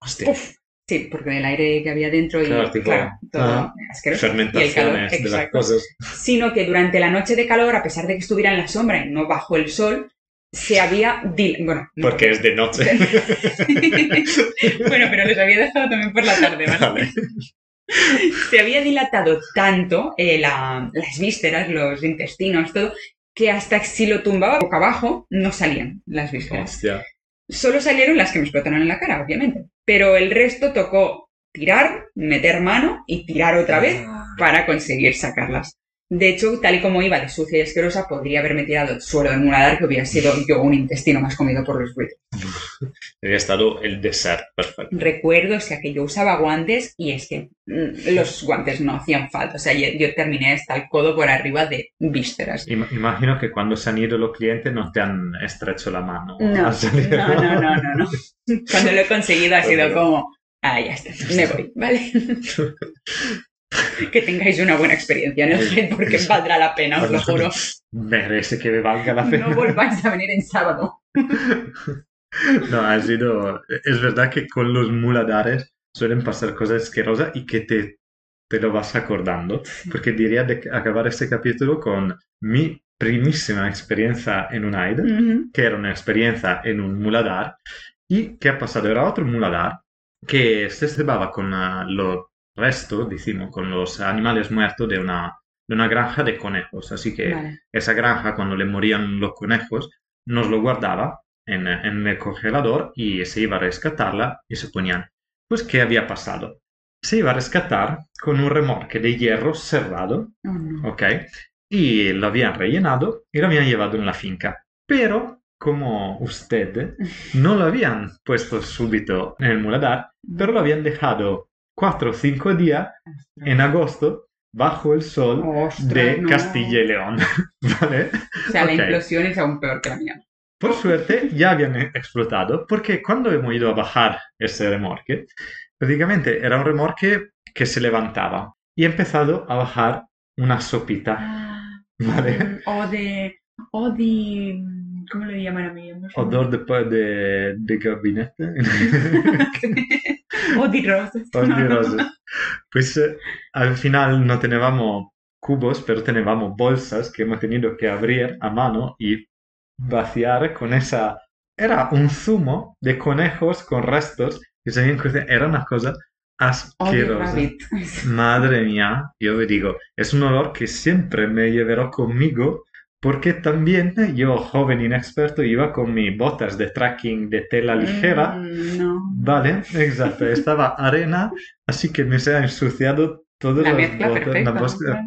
Hostia. Sí, porque el aire que había dentro y claro, todo ah, fermentaciones de las cosas. Sino que durante la noche de calor, a pesar de que estuviera en la sombra y no bajo el sol, se había... Bueno, porque es de noche. *laughs* bueno, pero les había dejado también por la tarde, ¿vale? se había dilatado tanto eh, la- las vísceras, los intestinos, todo, que hasta si lo tumbaba boca abajo no salían las vísceras. Hostia. Solo salieron las que me explotaron en la cara, obviamente. Pero el resto tocó tirar, meter mano y tirar otra vez para conseguir sacarlas. De hecho, tal y como iba de sucia y asquerosa, podría haberme tirado el suelo del muladar que hubiera sido yo un intestino más comido por los buitres. *laughs* Había estado el dessert perfecto. Recuerdo, o sea, que yo usaba guantes y es que mm, los guantes no hacían falta. O sea, yo, yo terminé hasta el codo por arriba de vísceras. Im- Imagino que cuando se han ido los clientes no te han estrecho la mano. No, *laughs* no, no, no, no, no. *laughs* Cuando lo he conseguido ha sido como, ah, ya está, me voy, ¿vale? *laughs* que tengáis una buena experiencia en el Hyde porque valdrá la pena, os lo juro. Merece que me valga la pena. No volváis a venir en sábado. *laughs* No, ha sido. Es verdad que con los muladares suelen pasar cosas asquerosas y que te, te lo vas acordando. Porque diría de acabar este capítulo con mi primísima experiencia en un AID, Ujú. que era una experiencia en un muladar. ¿Y qué ha pasado? Era otro muladar que se cebaba con los restos, decimos, con los animales muertos de una, de una granja de conejos. Así que Vale. esa granja, cuando le morían los conejos, nos lo guardaba en, en el congelador y se iba a rescatarla y se ponían. Pues, ¿qué había pasado? Se iba a rescatar con un remolque de hierro cerrado, Oh, no. ¿ok? Y lo habían rellenado y lo habían llevado en la finca. Pero, como usted, *laughs* no lo habían puesto súbito en el muladar, pero lo habían dejado cuatro o cinco días en agosto bajo el sol Ostras, de no. Castilla y León, *laughs* ¿vale? O sea, Ok. la implosión es aún peor que la mía. Por suerte ya habían explotado porque cuando hemos ido a bajar ese remorque, prácticamente era un remorque que se levantaba y ha empezado a bajar una sopita, Ah, ¿vale? mm, O de... O de... ¿Cómo le llaman a mí? No sé. Odor de, de, de gabinete. *laughs* *laughs* O. Odor de rosas. Pues eh, al final no teníamos cubos, pero teníamos bolsas que hemos tenido que abrir a mano y vaciar con esa... Era un zumo de conejos con restos que se habían cocinado. Era una cosa asquerosa. Madre mía, yo le digo, es un olor que siempre me llevaré conmigo porque también yo, joven inexperto, iba con mis botas de trekking de tela ligera. Mm, no. Vale, exacto, estaba arena, así que me se ha ensuciado todo La las botas. perfecta. la bosca-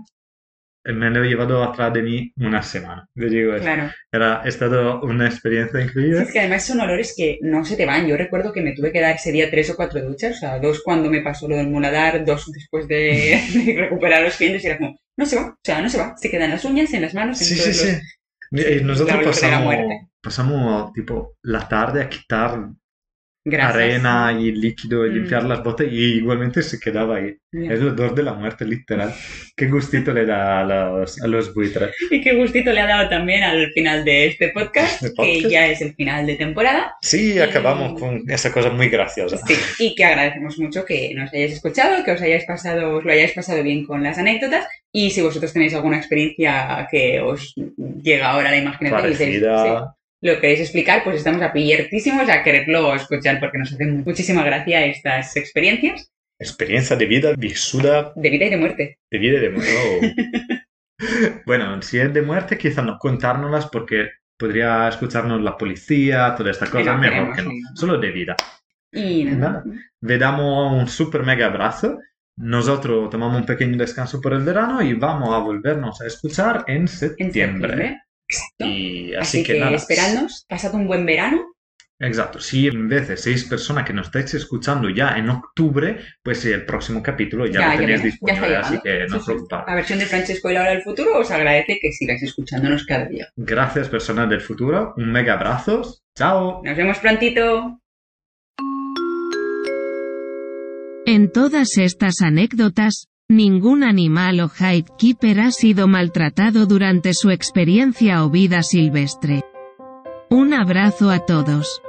Me lo he llevado atrás de mí una semana. Le digo eso. Claro. Era, ha estado una experiencia Sí, increíble. es que además son olores que no se te van. Yo recuerdo que me tuve que dar ese día tres o cuatro duchas, o sea, dos cuando me pasó lo del muladar, dos después de, *laughs* de recuperar los clientes y era como, no se va, o sea, no se va, se quedan en las uñas, en las manos, en Sí, todos sí, los- sí. Y nosotros pasamos, pasamos tipo la tarde a quitar grasas. arena y líquido y Mm. limpiar las botas y igualmente se quedaba ahí. Es el odor de la muerte, literal. Qué gustito le da a los, a los buitres. Y qué gustito le ha dado también al final de este podcast, ¿De que podcast? ya es el final de temporada. Sí, acabamos con esa cosa muy graciosa. Sí, y que agradecemos mucho que nos hayáis escuchado, que os hayáis pasado, os lo hayáis pasado bien con las anécdotas. Y si vosotros tenéis alguna experiencia que os llega ahora a la imaginación y dices, Parecida. sí, lo queréis explicar, pues estamos abiertísimos a quererlo escuchar porque nos hacen muchísima gracia estas experiencias Experiencia de vida visuda de vida y de muerte. de vida y de muerte. *laughs* bueno, si es de muerte, quizá no contárnoslas porque podría escucharnos la policía, toda esta cosa. no Mejor que no. Solo de vida. Y nada. Nada. Le damos un super mega abrazo. Nosotros tomamos un pequeño descanso por el verano y vamos a volvernos a escuchar en En septiembre. Exacto. Y Así, así, que, que, nada. esperadnos, pasad un buen verano. Exacto. Si en vez de seis personas que nos estáis escuchando ya en octubre, pues el próximo capítulo ya, Ya, lo tenéis ya disponible. así que no os preocupéis. La versión de Francesco y la hora del futuro os agradece que sigáis escuchándonos cada día. Gracias, personas del futuro. Un mega abrazo. Chao. Nos vemos prontito. En todas estas anécdotas, ningún animal o keeper ha sido maltratado durante su experiencia o vida silvestre. Un abrazo a todos.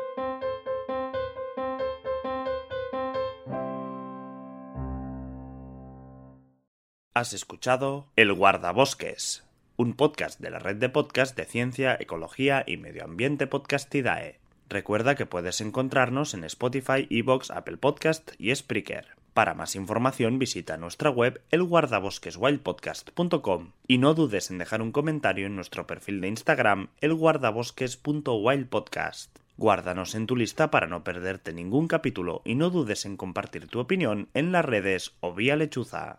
Has escuchado El Guardabosques, un podcast de la red de podcast de ciencia, ecología y medio ambiente Podcastidae. Recuerda que puedes encontrarnos en Spotify, Evox, Apple Podcast y Spreaker. Para más información visita nuestra web elguardabosqueswildpodcast.com y no dudes en dejar un comentario en nuestro perfil de Instagram elguardabosques.wildpodcast. Guárdanos en tu lista para no perderte ningún capítulo y no dudes en compartir tu opinión en las redes o vía lechuza.